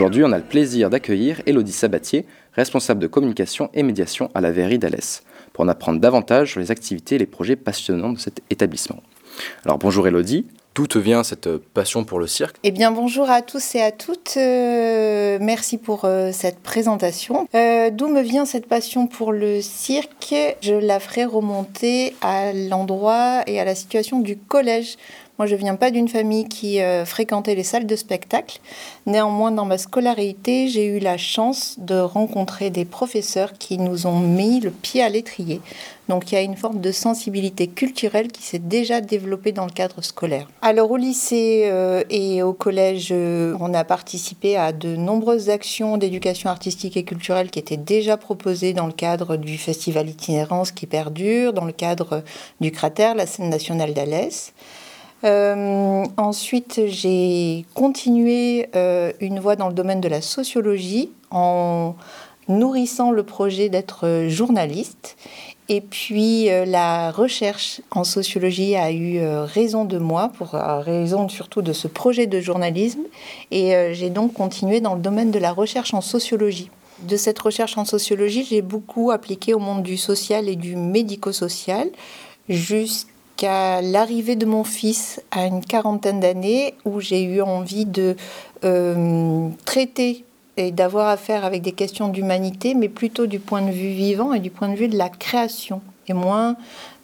Aujourd'hui, on a le plaisir d'accueillir Elodie Sabatier, responsable de communication et médiation à la verrerie d'Alès, pour en apprendre davantage sur les activités et les projets passionnants de cet établissement. Alors bonjour Elodie, D'où te vient cette passion pour le cirque? Eh bien, bonjour à tous et à toutes. Euh, merci pour euh, cette présentation. Euh, d'où me vient cette passion pour le cirque? Je la ferai remonter à l'endroit et à la situation du collège. Moi, je viens pas d'une famille qui fréquentait les salles de spectacle. Néanmoins, dans ma scolarité, j'ai eu la chance de rencontrer des professeurs qui nous ont mis le pied à l'étrier. Donc il y a une forme de sensibilité culturelle qui s'est déjà développée dans le cadre scolaire. Alors au lycée euh, et au collège, euh, on a participé à de nombreuses actions d'éducation artistique et culturelle qui étaient déjà proposées dans le cadre du festival itinérance qui perdure, dans le cadre du cratère, la scène nationale d'Alès. Euh, ensuite, j'ai continué une voie dans le domaine de la sociologie en nourrissant le projet d'être journaliste. Et puis euh, la recherche en sociologie a eu euh, raison de moi, pour euh, raison surtout de ce projet de journalisme. Et j'ai donc continué dans le domaine de la recherche en sociologie. De cette recherche en sociologie, j'ai beaucoup appliqué au monde du social et du médico-social jusqu'à l'arrivée de mon fils à une quarantaine d'années où j'ai eu envie de traiter et d'avoir affaire avec des questions d'humanité, mais plutôt du point de vue vivant et du point de vue de la création, et moins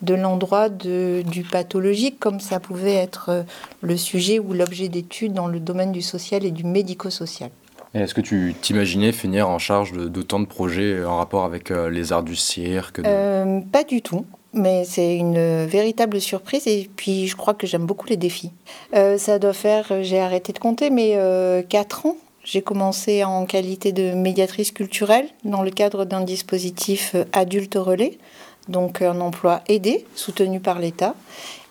de l'endroit du pathologique, comme ça pouvait être euh, le sujet ou l'objet d'études dans le domaine du social et du médico-social. Est-ce que tu t'imaginais finir en charge d'autant de, projets en rapport avec euh, les arts du cirque euh, Pas du tout mais c'est une véritable surprise et puis je crois que j'aime beaucoup les défis. ça doit faire, j'ai arrêté de compter, mais euh, 4 ans j'ai commencé en qualité de médiatrice culturelle dans le cadre d'un dispositif adulte relais, donc un emploi aidé, soutenu par l'État.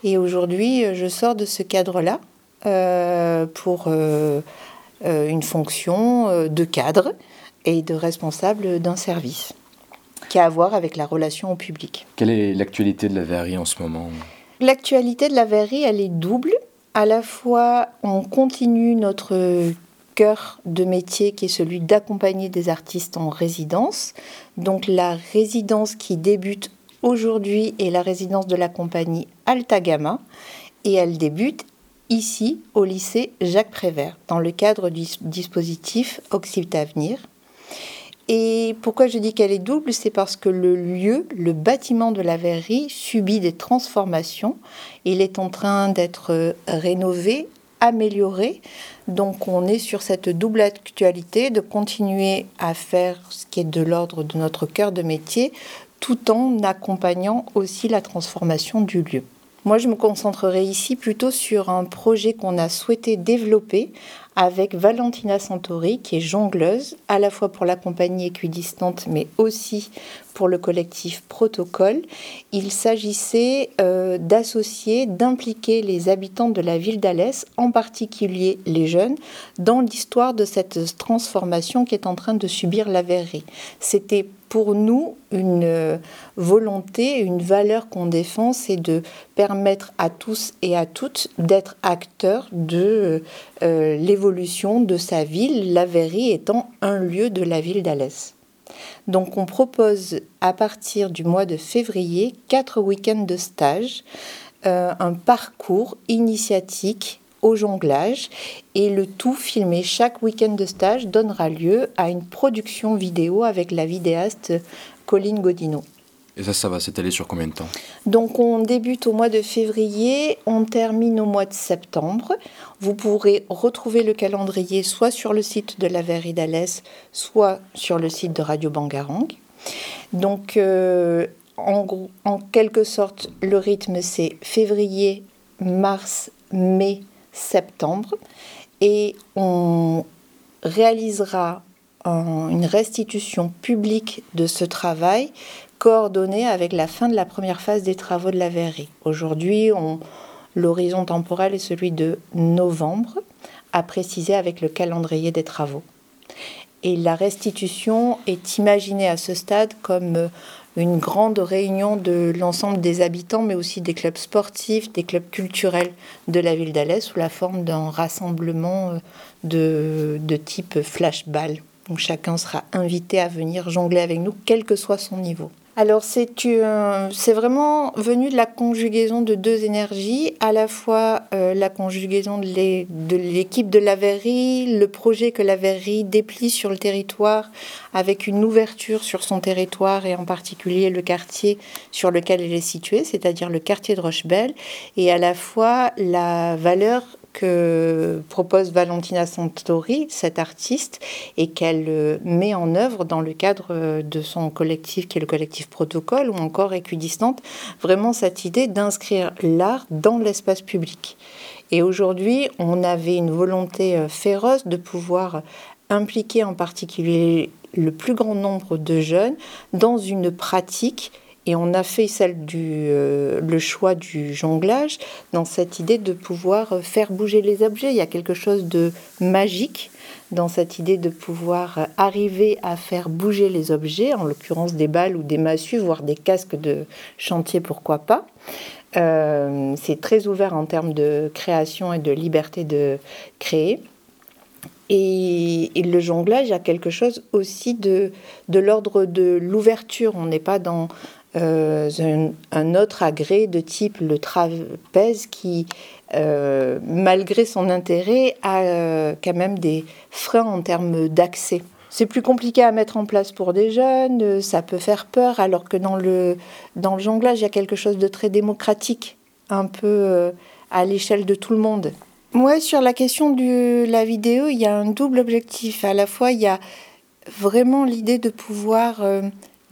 Et aujourd'hui, je sors de ce cadre-là euh, pour euh, euh, une fonction de cadre et de responsable d'un service qui a à voir avec la relation au public. Quelle est l'actualité de la verrerie en ce moment? L'actualité de la verrerie, elle est double. À la fois, on continue notre cœur de métier qui est celui d'accompagner des artistes en résidence. Donc la résidence qui débute aujourd'hui est la résidence de la compagnie Altagama et elle débute ici au lycée Jacques Prévert dans le cadre du dispositif Occitave Avenir. Et pourquoi je dis qu'elle est double, c'est parce que le lieu, le bâtiment de la verrerie subit des transformations. Il est en train d'être rénové, amélioré. Donc on est sur cette double actualité de continuer à faire ce qui est de l'ordre de notre cœur de métier tout en accompagnant aussi la transformation du lieu. Moi, je me concentrerai ici plutôt sur un projet qu'on a souhaité développer avec Valentina Santori, qui est jongleuse, à la fois pour la compagnie équidistante, mais aussi pour le collectif Protocole. Il s'agissait euh, d'associer, d'impliquer les habitants de la ville d'Alès, en particulier les jeunes, dans l'histoire de cette transformation qui est en train de subir la verrerie. C'était pour nous une euh, volonté, une valeur qu'on défend, c'est de permettre à tous et à toutes d'être acteurs de euh, l'évolution de sa ville, la verrerie étant un lieu de la ville d'Alès. Donc on propose à partir du mois de février quatre week-ends de stage, euh, un parcours initiatique au jonglage et le tout filmé chaque week-end de stage donnera lieu à une production vidéo avec la vidéaste Colline Godino. Et ça, ça va s'étaler sur combien de temps Donc on débute au mois de février, on termine au mois de septembre. Vous pourrez retrouver le calendrier soit sur le site de la Verrerie d'Alès, soit sur le site de Radio Bangarang. Donc euh, en, en quelque sorte, le rythme c'est février, mars, mai, septembre. Et on réalisera une restitution publique de ce travail coordonné avec la fin de la première phase des travaux de la verrerie. Aujourd'hui, l'horizon temporel est celui de novembre, à préciser avec le calendrier des travaux. Et la restitution est imaginée à ce stade comme une grande réunion de l'ensemble des habitants, mais aussi des clubs sportifs, des clubs culturels de la ville d'Alès, sous la forme d'un rassemblement de, de type flashball. Donc chacun sera invité à venir jongler avec nous, quel que soit son niveau. Alors c'est vraiment venu de la conjugaison de deux énergies, à la fois euh, la conjugaison de l'équipe de la verrerie, le projet que la verrerie déplie sur le territoire avec une ouverture sur son territoire et en particulier le quartier sur lequel elle est située, c'est-à-dire le quartier de Rochebelle, et à la fois la valeur que propose Valentina Santori, cette artiste, et qu'elle euh, met en œuvre dans le cadre euh, de son collectif qui est le collectif Protocole, ou encore Équidistante, vraiment cette idée d'inscrire l'art dans l'espace public. Et aujourd'hui, on avait une volonté euh, féroce de pouvoir impliquer en particulier le plus grand nombre de jeunes dans une pratique et on a fait celle du, euh, le choix du jonglage dans cette idée de pouvoir faire bouger les objets. Il y a quelque chose de magique dans cette idée de pouvoir arriver à faire bouger les objets, en l'occurrence des balles ou des massues, voire des casques de chantier, pourquoi pas. Euh, c'est très ouvert en termes de création et de liberté de créer. Et, et, le jonglage a quelque chose aussi de, de l'ordre de l'ouverture. On n'est pas dans euh, un, autre agrès de type le trapèze qui, euh, malgré son intérêt, a euh, quand même des freins en termes d'accès. C'est plus compliqué à mettre en place pour des jeunes, ça peut faire peur, alors que dans le, dans le jonglage, il y a quelque chose de très démocratique, un peu à l'échelle de tout le monde. Moi, sur la question de la vidéo, il y a un double objectif. À la fois, il y a vraiment l'idée de pouvoir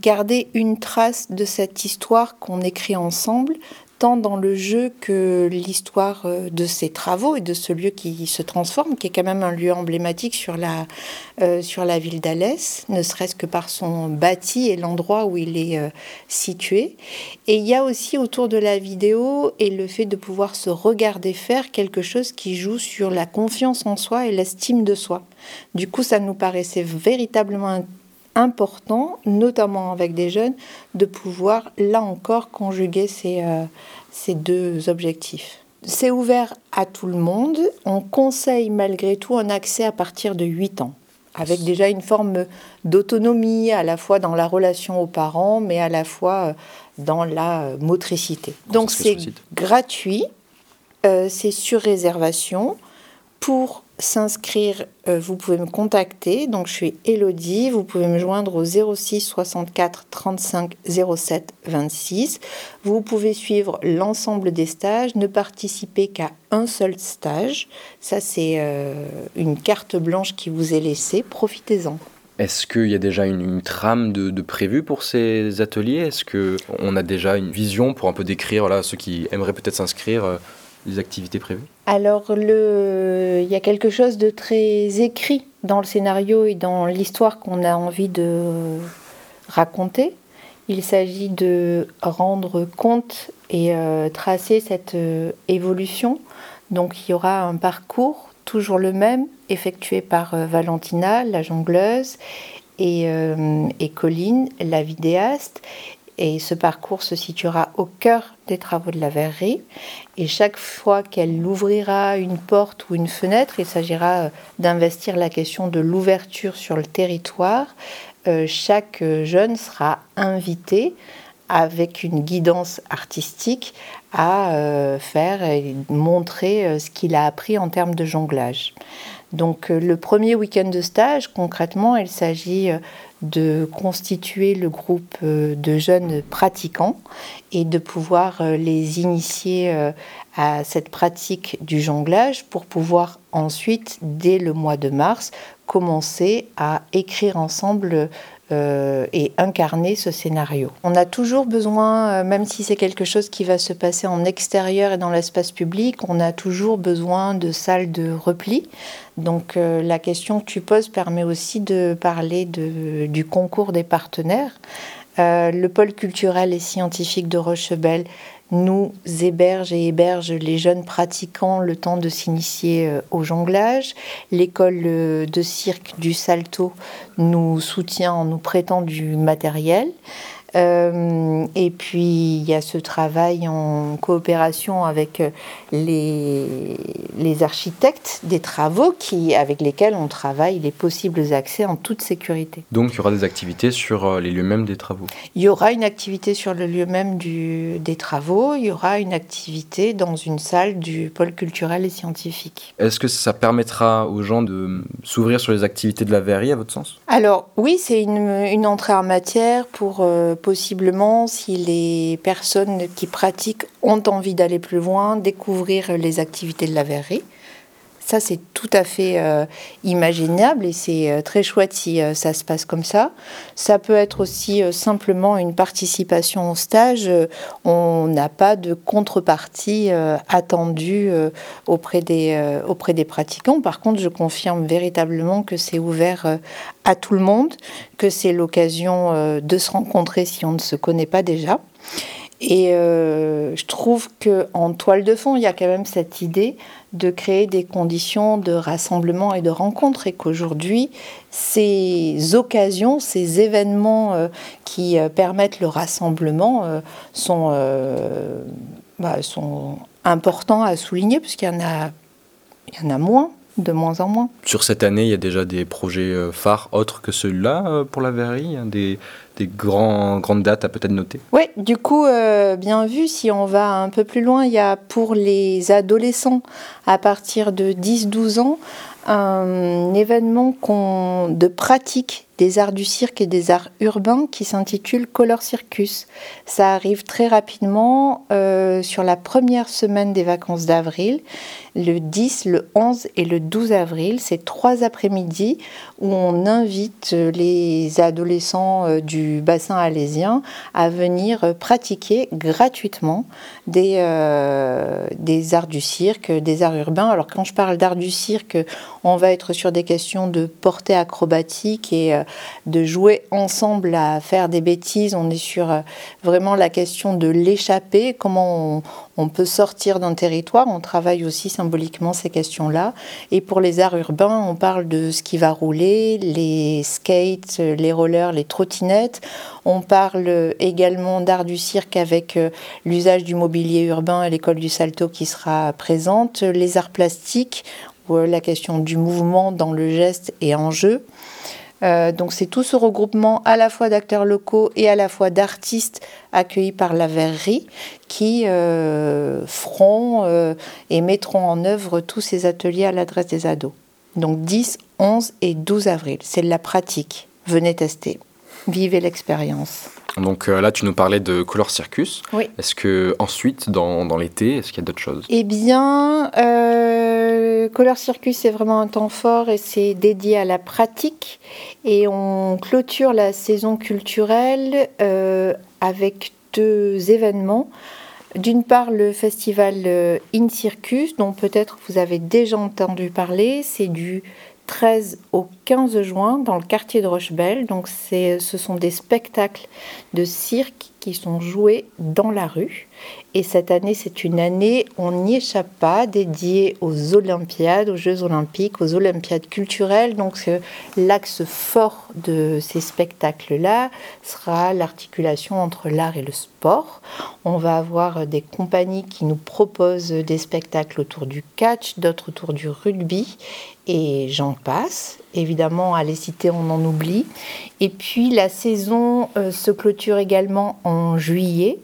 garder une trace de cette histoire qu'on écrit ensemble, tant dans le jeu que l'histoire euh, de ces travaux et de ce lieu qui se transforme, qui est quand même un lieu emblématique sur la, euh, sur la ville d'Alès, ne serait-ce que par son bâti et l'endroit où il est euh, situé. Et il y a aussi autour de la vidéo et le fait de pouvoir se regarder faire quelque chose qui joue sur la confiance en soi et l'estime de soi. Du coup, ça nous paraissait véritablement important, notamment avec des jeunes, de pouvoir, là encore, conjuguer ces, euh, ces deux objectifs. C'est ouvert à tout le monde. On conseille malgré tout un accès à partir de 8 ans, avec déjà une forme d'autonomie, à la fois dans la relation aux parents, mais à la fois euh, dans la euh, motricité. Donc c'est gratuit, c'est sur réservation. Pour s'inscrire, euh, vous pouvez me contacter. Donc, je suis Elodie. Vous pouvez me joindre au 06 64 35 07 26. Vous pouvez suivre l'ensemble des stages, ne participer qu'à un seul stage. Ça, c'est euh, une carte blanche qui vous est laissée. Profitez-en. Est-ce qu'il y a déjà une, trame de, de pour ces ateliers? Est-ce qu'on a déjà une vision pour un peu décrire voilà, ceux qui aimeraient peut-être s'inscrire euh, les activités prévues Alors, le... il y a quelque chose de très écrit dans le scénario et dans l'histoire qu'on a envie de raconter. Il s'agit de rendre compte et euh, tracer cette euh, évolution. Donc, il y aura un parcours toujours le même, effectué par euh, Valentina, la jongleuse, et, et Colline, la vidéaste. Et ce parcours se situera au cœur des travaux de la verrerie. Et chaque fois qu'elle ouvrira une porte ou une fenêtre, il s'agira euh, d'investir la question de l'ouverture sur le territoire. Euh, chaque jeune sera invité avec une guidance artistique à euh, faire et montrer ce qu'il a appris en termes de jonglage. Donc le premier week-end de stage, concrètement, il s'agit de constituer le groupe euh, de jeunes pratiquants et de pouvoir euh, les initier euh, à cette pratique du jonglage pour pouvoir ensuite, dès le mois de mars, commencer à écrire ensemble et incarner ce scénario. On a toujours besoin, même si c'est quelque chose qui va se passer en extérieur et dans l'espace public, on a toujours besoin de salles de repli donc euh, la question que tu poses permet aussi de parler du concours des partenaires. Euh, le pôle culturel et scientifique de Rochebelle nous héberge et héberge les jeunes pratiquants le temps de s'initier euh, au jonglage. L'école de cirque du Salto nous soutient en nous prêtant du matériel. Et puis il y a ce travail en coopération avec les, les architectes des travaux qui, avec lesquels on travaille les possibles accès en toute sécurité. Donc il y aura des activités sur les lieux mêmes des travaux Il y aura une activité sur le lieu même du, des travaux, il y aura une activité dans une salle du pôle culturel et scientifique. Est-ce que ça permettra aux gens de s'ouvrir sur les activités de la verrerie, à votre sens? Alors oui, c'est une, entrée en matière pour euh, possiblement, si les personnes qui pratiquent ont envie d'aller plus loin, découvrir les activités de la verrerie. Ça, c'est tout à fait euh, imaginable et c'est euh, très chouette si euh, ça se passe comme ça. Ça peut être aussi simplement une participation au stage. on n'a pas de contrepartie attendue auprès, des, auprès des pratiquants. Par contre, je confirme véritablement que c'est ouvert à tout le monde, que c'est l'occasion de se rencontrer si on ne se connaît pas déjà. Et euh, je trouve qu'en toile de fond, il y a quand même cette idée de créer des conditions de rassemblement et de rencontre, et qu'aujourd'hui, ces occasions, ces événements euh, qui euh, permettent le rassemblement sont, bah, sont importants à souligner, puisqu'il y y en a moins de moins en moins. Sur cette année, il y a déjà des projets phares autres que celui-là pour la verrerie, hein, des, des grands, grandes dates à peut-être noter? Oui, du coup, euh, bien vu, si on va un peu plus loin, il y a pour les adolescents à partir de 10-12 ans un événement de pratique des arts du cirque et des arts urbains qui s'intitule Color Circus. Ça arrive très rapidement euh, sur la première semaine des vacances d'avril, le 10, le 11 et le 12 avril. C'est trois après-midi où on invite les adolescents euh, du bassin alésien à venir pratiquer gratuitement des, euh, des arts du cirque, des arts urbains. Alors quand je parle d'art du cirque, on va être sur des questions de portée acrobatique et de jouer ensemble à faire des bêtises. On est sur euh, vraiment la question de l'échapper, comment on, peut sortir d'un territoire. On travaille aussi symboliquement ces questions-là. Et pour les arts urbains, on parle de ce qui va rouler, les skates, les rollers, les trottinettes. On parle également d'art du cirque avec euh, l'usage du mobilier urbain à l'école du Salto qui sera présente, les arts plastiques, euh, la question du mouvement dans le geste est en jeu. Euh, donc c'est tout ce regroupement à la fois d'acteurs locaux et à la fois d'artistes accueillis par la verrerie qui euh, feront euh, et mettront en œuvre tous ces ateliers à l'adresse des ados. Donc 10, 11 et 12 avril, c'est de la pratique. Venez tester, vivez l'expérience. Donc là, tu nous parlais de Color Circus. Oui. Est-ce que ensuite, dans, dans l'été, est-ce qu'il y a d'autres choses? Eh bien, Color Circus, c'est vraiment un temps fort et c'est dédié à la pratique. Et on clôture la saison culturelle euh, avec deux événements. D'une part, le festival euh, In Circus, dont peut-être vous avez déjà entendu parler. C'est du 13 au 15 juin dans le quartier de Rochebelle. Donc, ce sont des spectacles de cirque qui sont joués dans la rue. Et cette année, c'est une année, on n'y échappe pas, dédiée aux Olympiades, aux Jeux Olympiques, aux Olympiades culturelles. Donc l'axe fort de ces spectacles-là sera l'articulation entre l'art et le sport. On va avoir des compagnies qui nous proposent des spectacles autour du catch, d'autres autour du rugby, et j'en passe. Évidemment, à les citer, on en oublie. Et puis la saison euh, se clôture également en juillet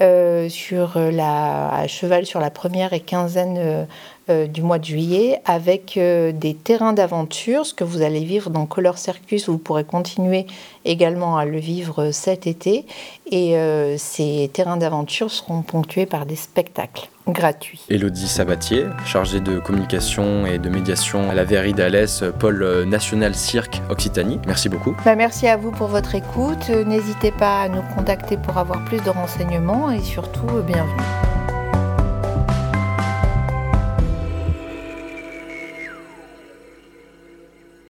sur la, à cheval sur la première et quinzaine euh, euh, du mois de juillet avec des terrains d'aventure, ce que vous allez vivre dans Color Circus, vous pourrez continuer également à le vivre cet été. Et ces terrains d'aventure seront ponctués par des spectacles gratuits. Elodie Sabatier, chargée de communication et de médiation à la Verrie d'Alès, pôle national cirque Occitanie. Merci beaucoup. Bah, merci à vous pour votre écoute. N'hésitez pas à nous contacter pour avoir plus de renseignements et surtout, bienvenue.